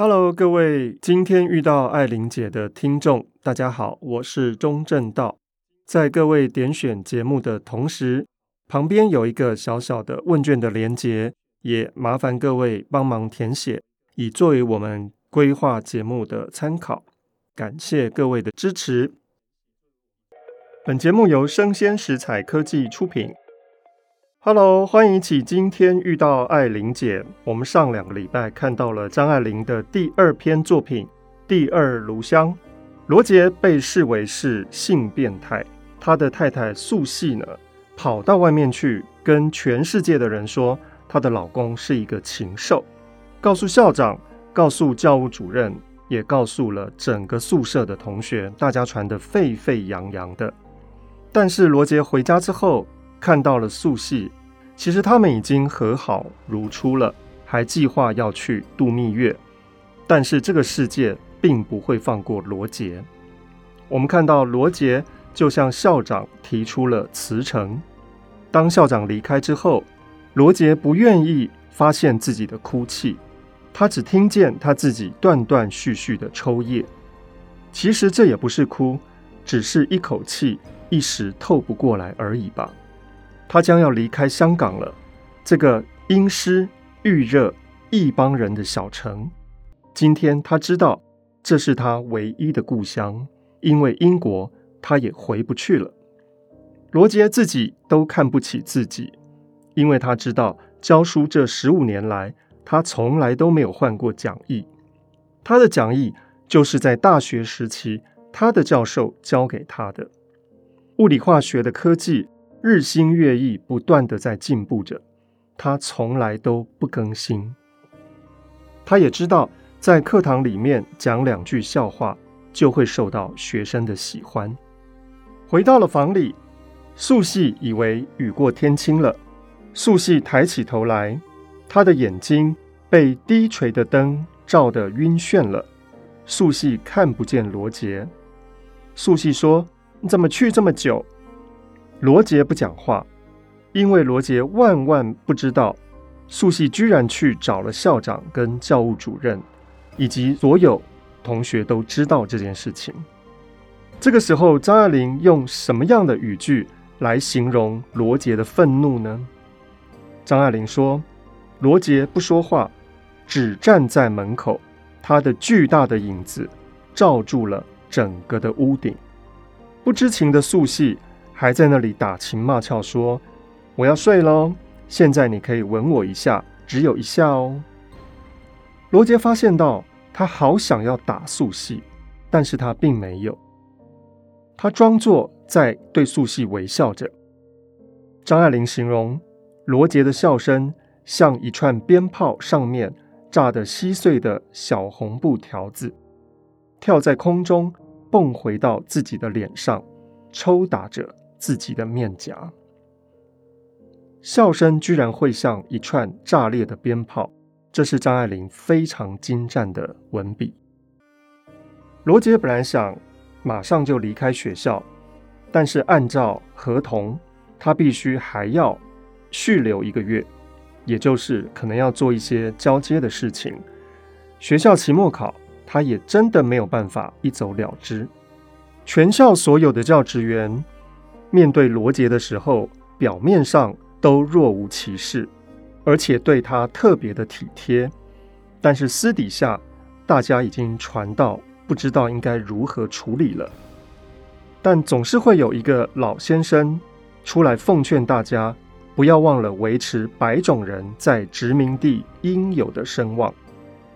Hello，各位今天遇到爱玲姐的听众，大家好，我是钟正道。在各位点选节目的同时，旁边有一个小小的问卷的连结，也麻烦各位帮忙填写，以作为我们规划节目的参考。感谢各位的支持。本节目由生鲜食材科技出品。Hello，欢迎一起今天遇到爱玲姐。我们上两个礼拜看到了张爱玲的第二篇作品《第二炉香》。罗杰被视为是性变态，他的太太素系呢，跑到外面去跟全世界的人说，她的老公是一个禽兽，告诉校长，告诉教务主任，也告诉了整个宿舍的同学，大家传得沸沸扬扬的。但是罗杰回家之后，看到了素汐，其实他们已经和好如初了，还计划要去度蜜月。但是这个世界并不会放过罗杰。我们看到罗杰就向校长提出了辞呈。当校长离开之后，罗杰不愿意发现自己的哭泣，他只听见他自己断断续续的抽噎。其实这也不是哭，只是一口气一时透不过来而已吧。他将要离开香港了，这个阴湿郁热一帮人的小城。今天他知道这是他唯一的故乡，因为英国他也回不去了。罗杰自己都看不起自己，因为他知道教书这十五年来，他从来都没有换过讲义。他的讲义就是在大学时期他的教授教给他的物理化学的科技。日新月异，不断地在进步着，他从来都不更新。他也知道，在课堂里面讲两句笑话，就会受到学生的喜欢。回到了房里，素汐以为雨过天晴了。素汐抬起头来，他的眼睛被低垂的灯照得晕眩了。素汐看不见罗杰。素汐说：“你怎么去这么久？”罗杰不讲话，因为罗杰万万不知道，素系居然去找了校长跟教务主任，以及所有同学都知道这件事情。这个时候，张爱玲用什么样的语句来形容罗杰的愤怒呢？张爱玲说：“罗杰不说话，只站在门口，他的巨大的影子罩住了整个的屋顶。不知情的素系。”还在那里打情骂俏说：“我要睡喽，现在你可以吻我一下，只有一下哦。”罗杰发现到他好想要打素汐，但是他并没有，他装作在对素汐微笑着。张爱玲形容罗杰的笑声像一串鞭炮上面炸得稀碎的小红布条子，跳在空中，蹦回到自己的脸上，抽打着。自己的面颊，笑声居然会像一串炸裂的鞭炮，这是张爱玲非常精湛的文笔。罗杰本来想马上就离开学校，但是按照合同，他必须还要续留一个月，也就是可能要做一些交接的事情。学校期末考，他也真的没有办法一走了之。全校所有的教职员。面对罗杰的时候，表面上都若无其事，而且对他特别的体贴，但是私底下大家已经传到不知道应该如何处理了。但总是会有一个老先生出来奉劝大家，不要忘了维持白种人在殖民地应有的声望。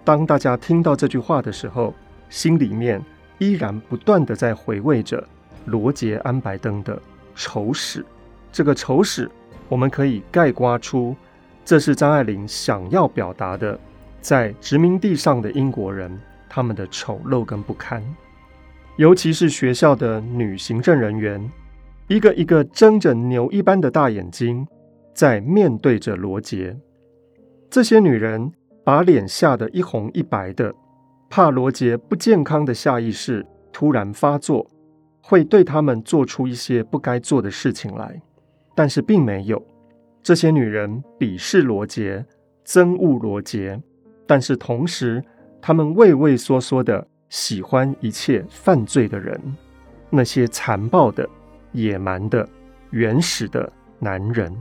当大家听到这句话的时候，心里面依然不断地在回味着罗杰安白登的。丑史，这个丑史，我们可以概括出，这是张爱玲想要表达的，在殖民地上的英国人他们的丑陋跟不堪，尤其是学校的女行政人员，一个一个睁着牛一般的大眼睛，在面对着罗杰，这些女人把脸吓得一红一白的，怕罗杰不健康的下意识突然发作。会对他们做出一些不该做的事情来，但是并没有。这些女人鄙视罗杰，憎恶罗杰，但是同时他们畏畏缩缩的，喜欢一切犯罪的人，那些残暴的、野蛮的、原始的男人。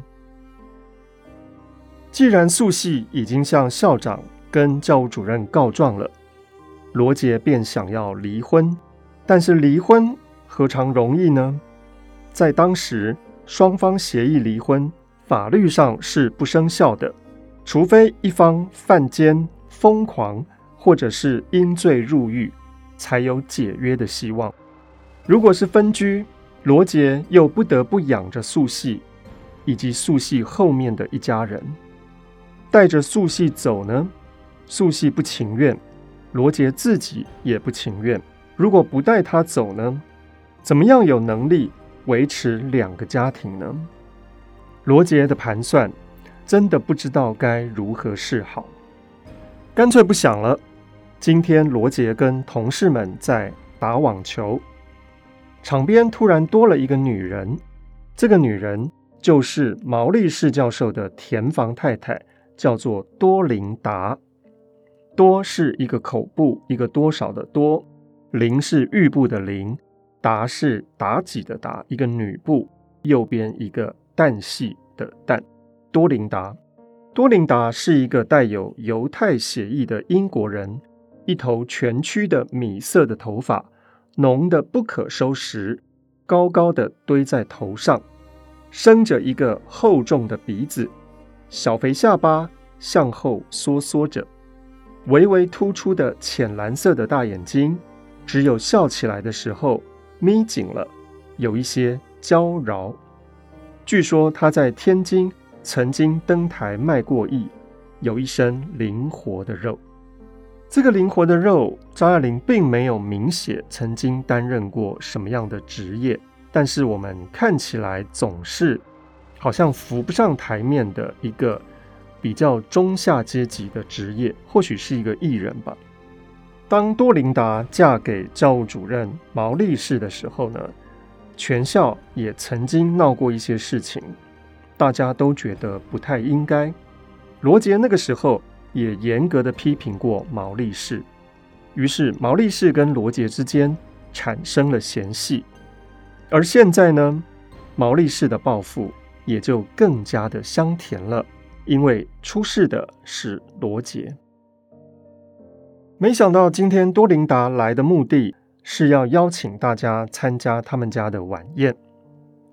既然素系已经向校长跟教务主任告状了，罗杰便想要离婚。但是离婚何尝容易呢？在当时，双方协议离婚，法律上是不生效的，除非一方犯奸、疯狂，或者是因罪入狱，才有解约的希望。如果是分居，罗杰又不得不养着素系，以及素系后面的一家人，带着素系走呢？素系不情愿，罗杰自己也不情愿。如果不带他走呢？怎么样有能力维持两个家庭呢？罗杰的盘算真的不知道该如何是好，干脆不想了。今天罗杰跟同事们在打网球，场边突然多了一个女人，这个女人就是毛利士教授的田房太太，叫做多琳达。多是一个口部，一个多少的多。琳是玉部的琳，达是妲己的妲，一个女部，右边一个旦系的旦，多琳达。多琳达是一个带有犹太血裔的英国人，一头蜷曲的米色的头发，浓得不可收拾，高高的堆在头上，生着一个厚重的鼻子，小肥下巴向后缩缩着，微微突出的浅蓝色的大眼睛。只有笑起来的时候眯紧了，有一些娇娆。据说他在天津曾经登台卖过艺，有一身灵活的肉。这个灵活的肉，张爱玲并没有明写曾经担任过什么样的职业，但是我们看起来总是好像浮不上台面的一个比较中下阶级的职业，或许是一个艺人吧。当多琳达嫁给教务主任毛利士的时候呢，全校也曾经闹过一些事情，大家都觉得不太应该。罗杰那个时候也严格的批评过毛利士，于是毛利士跟罗杰之间产生了嫌隙。而现在呢，毛利士的报复也就更加的香甜了，因为出事的是罗杰。没想到今天多琳达来的目的是要邀请大家参加他们家的晚宴。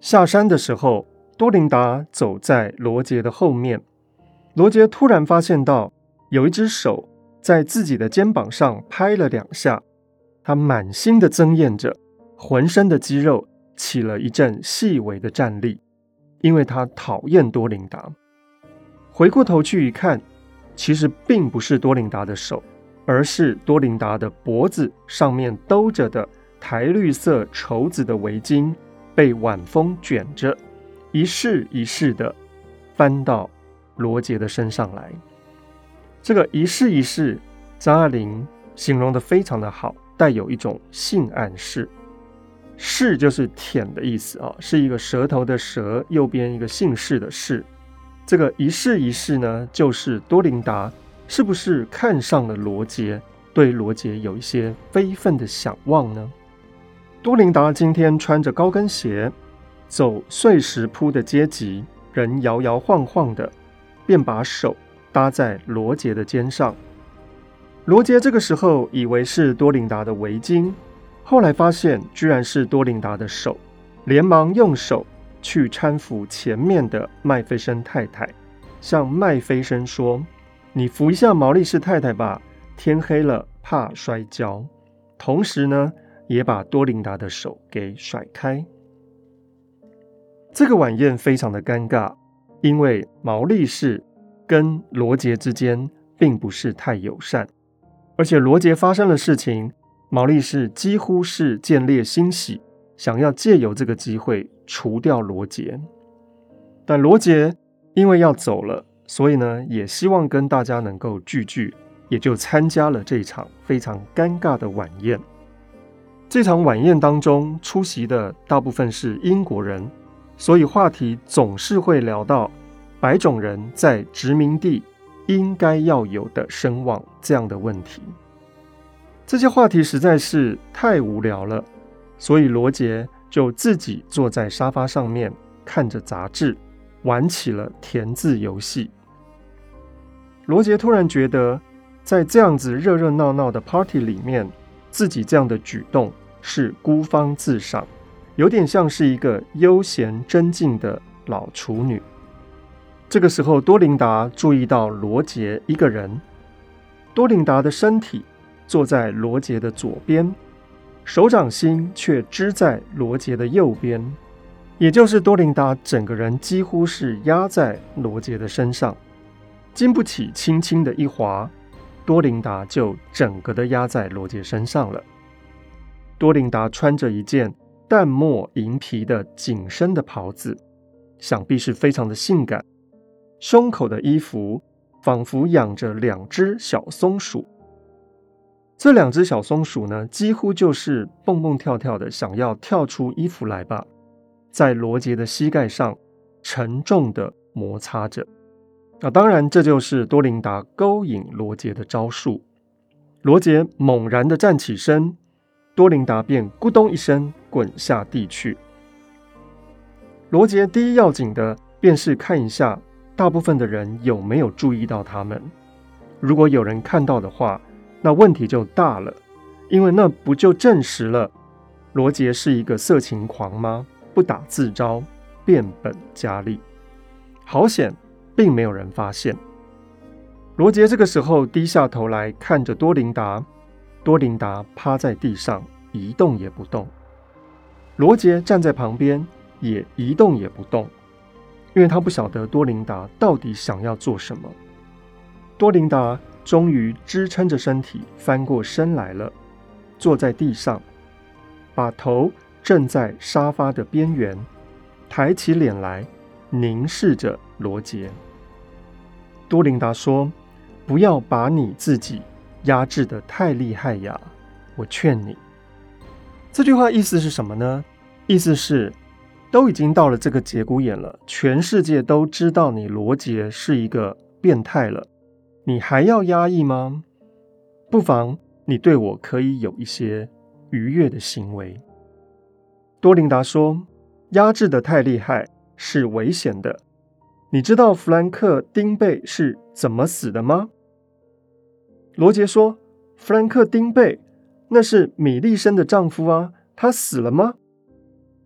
下山的时候，多琳达走在罗杰的后面。罗杰突然发现到有一只手在自己的肩膀上拍了两下，他满心的憎厌着，浑身的肌肉起了一阵细微的颤栗，因为他讨厌多琳达。回过头去一看，其实并不是多琳达的手。而是多琳达的脖子上面兜着的苔绿色绸子的围巾被晚风卷着，一式一式的翻到罗杰的身上来。这个一式一式，张爱玲形容得非常的好，带有一种性暗示。式就是舔的意思啊，是一个舌头的舌，右边一个姓氏的氏。这个一式一式呢，就是多琳达。是不是看上了罗杰，对罗杰有一些非分的想望呢？多琳达今天穿着高跟鞋，走碎石铺的阶级，人摇摇晃晃的，便把手搭在罗杰的肩上。罗杰这个时候以为是多琳达的围巾，后来发现居然是多琳达的手，连忙用手去搀扶前面的麦菲森太太，向麦菲森说。你扶一下毛利士太太吧，天黑了怕摔跤。同时呢，也把多琳达的手给甩开。这个晚宴非常的尴尬，因为毛利士跟罗杰之间并不是太友善，而且罗杰发生的事情，毛利士几乎是见猎心喜，想要借由这个机会除掉罗杰。但罗杰因为要走了。所以呢，也希望跟大家能够聚聚，也就参加了这场非常尴尬的晚宴。这场晚宴当中出席的大部分是英国人，所以话题总是会聊到白种人在殖民地应该要有的声望这样的问题。这些话题实在是太无聊了，所以罗杰就自己坐在沙发上面，看着杂志，玩起了填字游戏。罗杰突然觉得，在这样子热热闹闹的 party 里面，自己这样的举动是孤芳自赏，有点像是一个悠闲贞静的老处女。这个时候，多琳达注意到罗杰一个人，多琳达的身体坐在罗杰的左边，手掌心却支在罗杰的右边，也就是多琳达整个人几乎是压在罗杰的身上。经不起轻轻的一滑，多琳达就整个的压在罗杰身上了。多琳达穿着一件淡墨银皮的紧身的袍子，想必是非常的性感。胸口的衣服仿佛养着两只小松鼠。这两只小松鼠呢，几乎就是蹦蹦跳跳的，想要跳出衣服来吧，在罗杰的膝盖上沉重的摩擦着。那，当然，这就是多琳达勾引罗杰的招数。罗杰猛然的站起身，多琳达便咕咚一声滚下地去。罗杰第一要紧的便是看一下大部分的人有没有注意到他们。如果有人看到的话，那问题就大了，因为那不就证实了罗杰是一个色情狂吗？不打自招，变本加厉。好险！并没有人发现。罗杰这个时候低下头来看着多琳达，多琳达趴在地上一动也不动。罗杰站在旁边也一动也不动，因为他不晓得多琳达到底想要做什么。多琳达终于支撑着身体翻过身来了，坐在地上，把头枕在沙发的边缘，抬起脸来凝视着罗杰。多琳达说：“不要把你自己压制得太厉害呀，我劝你。”这句话意思是什么呢？意思是，都已经到了这个节骨眼了，全世界都知道你罗杰是一个变态了，你还要压抑吗？不妨你对我可以有一些愉悦的行为。多琳达说：“压制得太厉害是危险的。”你知道弗兰克·丁贝是怎么死的吗？罗杰说：“弗兰克·丁贝，那是米利生的丈夫啊，他死了吗？”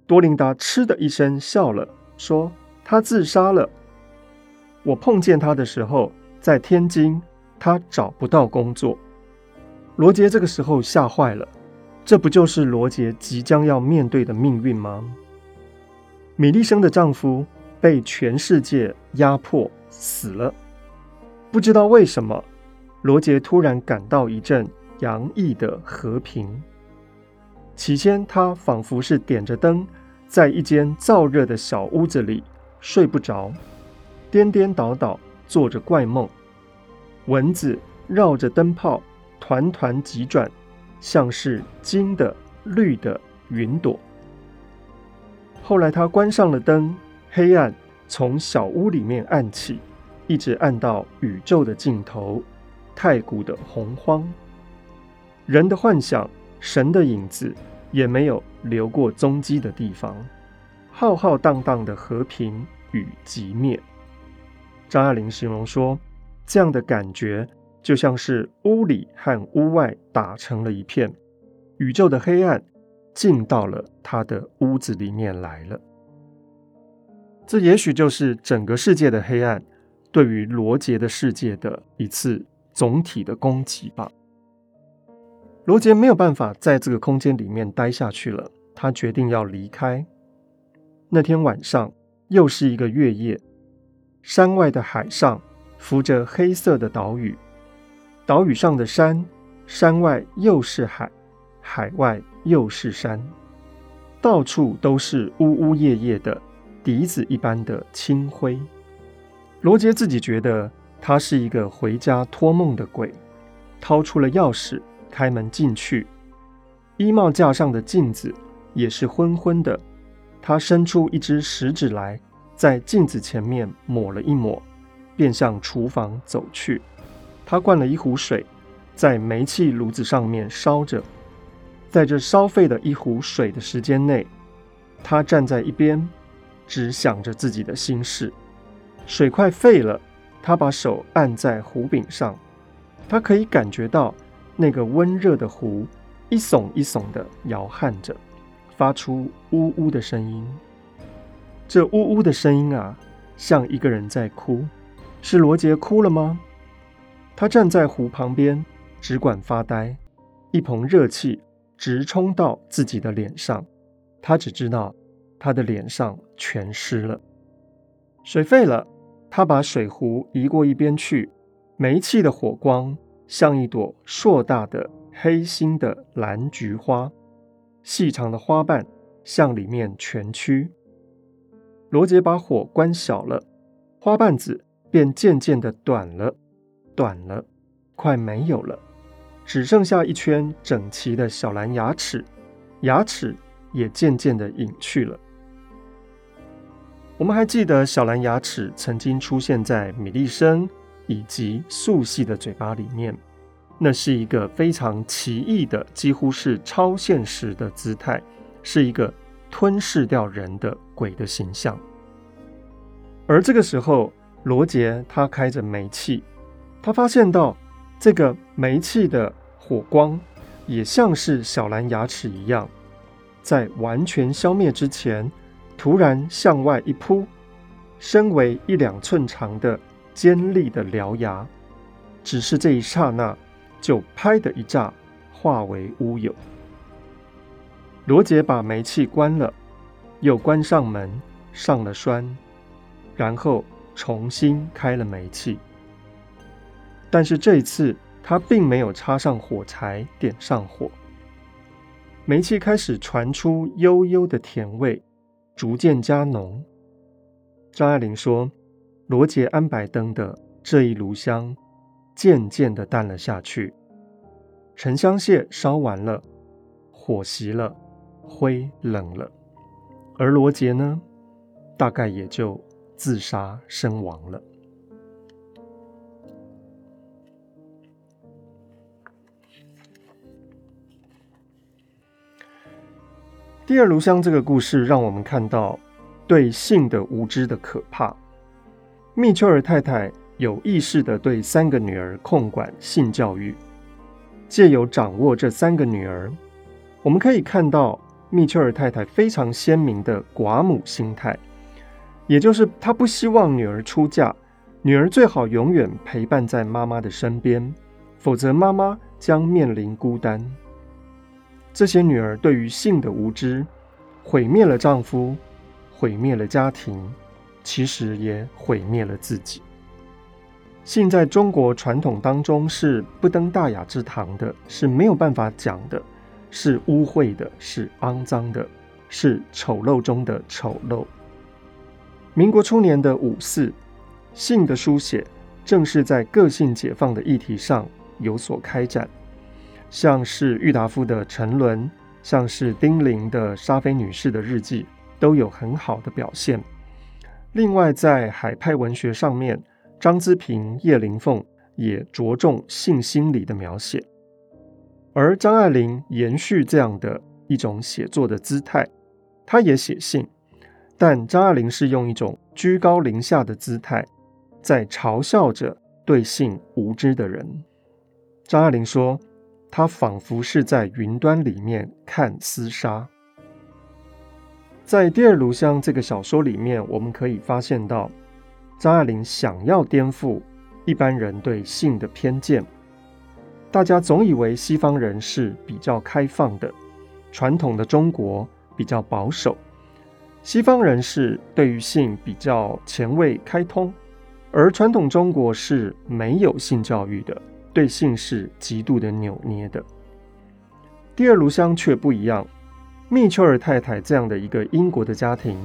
多琳达嗤的一声笑了，说：“他自杀了。我碰见他的时候，在天津，他找不到工作。”罗杰这个时候吓坏了，这不就是罗杰即将要面对的命运吗？米利生的丈夫。被全世界压迫死了，不知道为什么，罗杰突然感到一阵洋溢的和平。起先，他仿佛是点着灯，在一间燥热的小屋子里睡不着，颠颠倒倒做着怪梦，蚊子绕着灯泡团团急转，像是金的绿的云朵。后来，他关上了灯。黑暗从小屋里面暗起，一直暗到宇宙的尽头，太古的洪荒。人的幻想，神的影子，也没有留过踪迹的地方。浩浩荡荡的和平与寂灭。张爱玲形容说，这样的感觉就像是屋里和屋外打成了一片，宇宙的黑暗进到了他的屋子里面来了。这也许就是整个世界的黑暗对于罗杰的世界的一次总体的攻击吧。罗杰没有办法在这个空间里面待下去了，他决定要离开。那天晚上又是一个月夜，山外的海上浮着黑色的岛屿，岛屿上的山，山外又是海，海外又是山，到处都是呜呜咽咽的。笛子一般的清辉，罗杰自己觉得他是一个回家托梦的鬼，掏出了钥匙，开门进去。衣帽架上的镜子也是昏昏的，他伸出一只食指来，在镜子前面抹了一抹，便向厨房走去。他灌了一壶水，在煤气炉子上面烧着，在这烧沸的一壶水的时间内，他站在一边，只想着自己的心事。水快沸了，他把手按在壶柄上，他可以感觉到那个温热的壶一耸一耸地摇撼着，发出呜呜的声音。这呜呜的声音啊，像一个人在哭。是罗杰哭了吗？他站在湖旁边。只管发呆，一盆热气直冲到自己的脸上，他只知道他的脸上全湿了。水沸了，他把水壶移过一边去。煤气的火光像一朵硕大的黑心的蓝菊花，细长的花瓣向里面蜷曲。罗杰把火关小了，花瓣子便渐渐的短了，短了，快没有了。只剩下一圈整齐的小蓝牙齿，牙齿也渐渐地隐去了。我们还记得小蓝牙齿曾经出现在米利生以及素系的嘴巴里面，那是一个非常奇异的，几乎是超现实的姿态，是一个吞噬掉人的鬼的形象。而这个时候，罗杰他开着煤气，他发现到。这个煤气的火光，也像是小蓝牙齿一样，在完全消灭之前，突然向外一扑，身为一两寸长的尖利的獠牙，只是这一刹那，就拍的一炸，化为乌有。罗杰把煤气关了，又关上门，上了栓，然后重新开了煤气。但是这次，他并没有插上火柴，点上火。煤气开始传出悠悠的甜味，逐渐加浓。张爱玲说：“罗杰安白灯的这一炉香，渐渐的淡了下去。沉香屑烧完了，火熄了，灰冷了，而罗杰呢，大概也就自杀身亡了。”第二炉香这个故事让我们看到对性的无知的可怕。密丘尔太太有意识地对三个女儿控管性教育，借由掌握这三个女儿，我们可以看到密丘尔太太非常鲜明的寡母心态，也就是她不希望女儿出嫁，女儿最好永远陪伴在妈妈的身边，否则妈妈将面临孤单。这些女儿对于性的无知，毁灭了丈夫，毁灭了家庭，其实也毁灭了自己。性在中国传统当中是不登大雅之堂的，是没有办法讲的，是污秽的，是肮脏的，是丑陋中的丑陋。民国初年的五四，性的书写正是在个性解放的议题上有所开展。像是郁达夫的《沉沦》，像是丁玲的《莎菲女士的日记》，都有很好的表现。另外，在海派文学上面，张资平、叶灵凤也着重性心理的描写，而张爱玲延续这样的一种写作的姿态，她也写信，但张爱玲是用一种居高临下的姿态，在嘲笑着对性无知的人。张爱玲说。他仿佛是在云端里面看厮杀。在《第二炉香》这个小说里面，我们可以发现到，张爱玲想要颠覆一般人对性的偏见。大家总以为西方人是比较开放的，传统的中国比较保守，西方人是对于性比较前卫开通，而传统中国是没有性教育的。对性是极度的扭捏的。第二炉香却不一样，密丘尔太太这样的一个英国的家庭，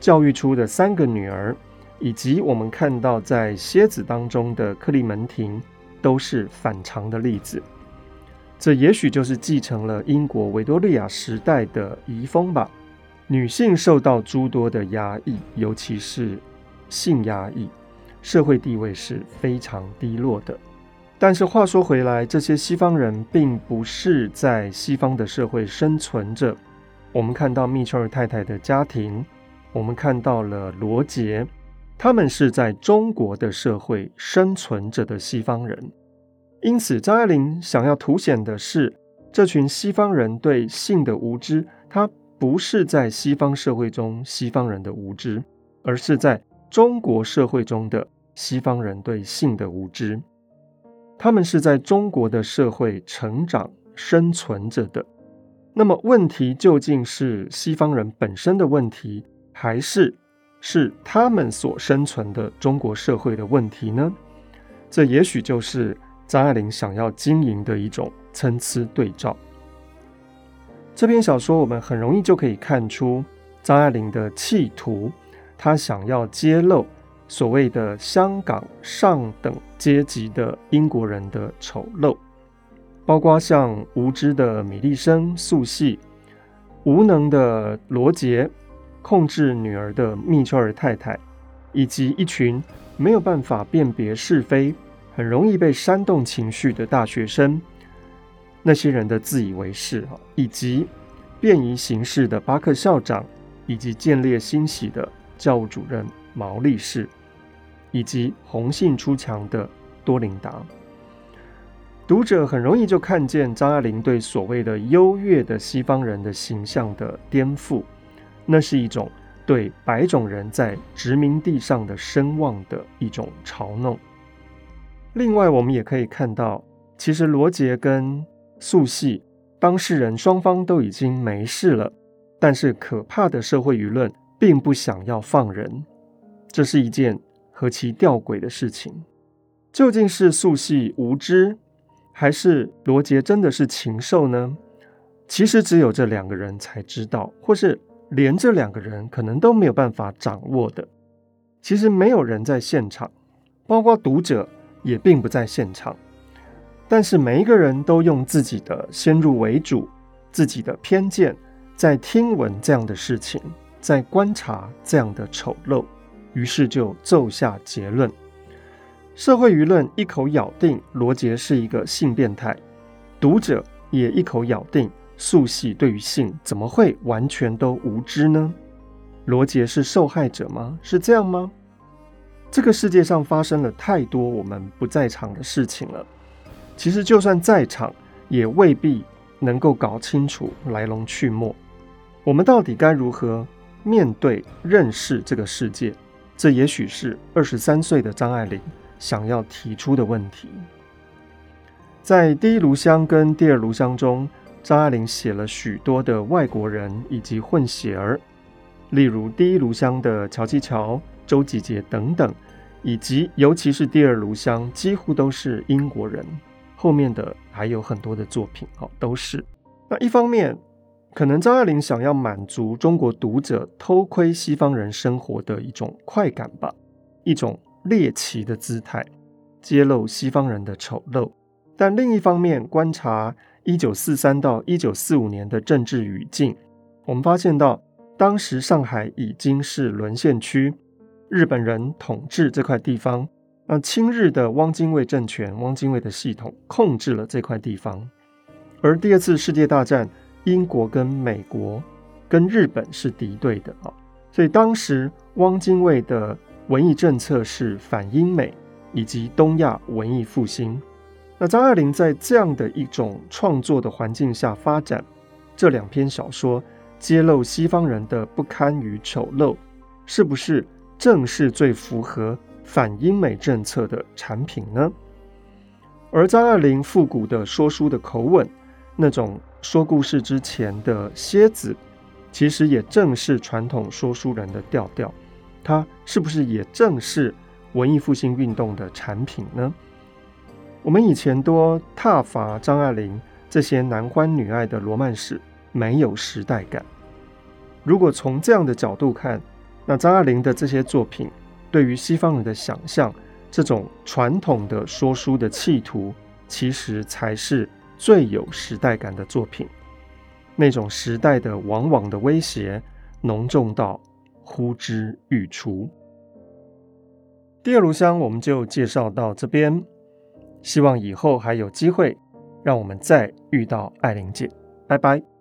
教育出的三个女儿，以及我们看到在蝎子当中的克利门廷，都是反常的例子。这也许就是继承了英国维多利亚时代的遗风吧。女性受到诸多的压抑，尤其是性压抑，社会地位是非常低落的。但是话说回来，这些西方人并不是在西方的社会生存着。我们看到密丘尔太太的家庭，我们看到了罗杰，他们是在中国的社会生存着的西方人。因此，张爱玲想要凸显的是，这群西方人对性的无知，他不是在西方社会中西方人的无知，而是在中国社会中的西方人对性的无知。他们是在中国的社会成长、生存着的。那么，问题究竟是西方人本身的问题，还是是他们所生存的中国社会的问题呢？这也许就是张爱玲想要经营的一种参差对照。这篇小说，我们很容易就可以看出张爱玲的企图，她想要揭露。所谓的香港上等阶级的英国人的丑陋，包括像无知的米利生、素系，无能的罗杰，控制女儿的密丘尔太太，以及一群没有办法辨别是非、很容易被煽动情绪的大学生，那些人的自以为是，以及便宜行事的巴克校长，以及见猎心喜的教务主任。毛利氏。以及红杏出墙的多琳达，读者很容易就看见张爱玲对所谓的优越的西方人的形象的颠覆，那是一种对白种人在殖民地上的声望的一种嘲弄。另外，我们也可以看到，其实罗杰跟素系当事人双方都已经没事了，但是可怕的社会舆论并不想要放人，这是一件。何其吊诡的事情！究竟是素系无知，还是罗杰真的是禽兽呢？其实只有这两个人才知道，或是连这两个人可能都没有办法掌握的。其实没有人在现场，包括读者也并不在现场。但是每一个人都用自己的先入为主、自己的偏见，在听闻这样的事情，在观察这样的丑陋。于是就奏下结论，社会舆论一口咬定罗杰是一个性变态，读者也一口咬定素系对于性怎么会完全都无知呢？罗杰是受害者吗？是这样吗？这个世界上发生了太多我们不在场的事情了，其实就算在场，也未必能够搞清楚来龙去脉。我们到底该如何面对、认识这个世界？这也许是二十三岁的张爱玲想要提出的问题。在第一炉香跟第二炉香中，张爱玲写了许多的外国人以及混血儿，例如第一炉香的乔琪乔、周吉杰等等，以及尤其是第二炉香，几乎都是英国人。后面的还有很多的作品，哦，都是。那一方面。可能张爱玲想要满足中国读者偷窥西方人生活的一种快感吧，一种猎奇的姿态，揭露西方人的丑陋。但另一方面，观察一九四三到一九四五年的政治语境，我们发现到当时上海已经是沦陷区，日本人统治这块地方，那亲日的汪精卫政权、汪精卫的系统控制了这块地方，而第二次世界大战。英国跟美国跟日本是敌对的啊，所以当时汪精卫的文艺政策是反英美以及东亚文艺复兴。那张爱玲在这样的一种创作的环境下发展这两篇小说，揭露西方人的不堪与丑陋，是不是正是最符合反英美政策的产品呢？而张爱玲复古的说书的口吻，那种。说故事之前的蝎子，其实也正是传统说书人的调调。它是不是也正是文艺复兴运动的产品呢？我们以前多挞伐张爱玲这些男欢女爱的罗曼史没有时代感。如果从这样的角度看，那张爱玲的这些作品对于西方人的想象，这种传统的说书的企图，其实才是。最有时代感的作品，那种时代的往往的威胁浓重到呼之欲出。第二炉香我们就介绍到这边。希望以后还有机会让我们再遇到艾玲姐。拜拜。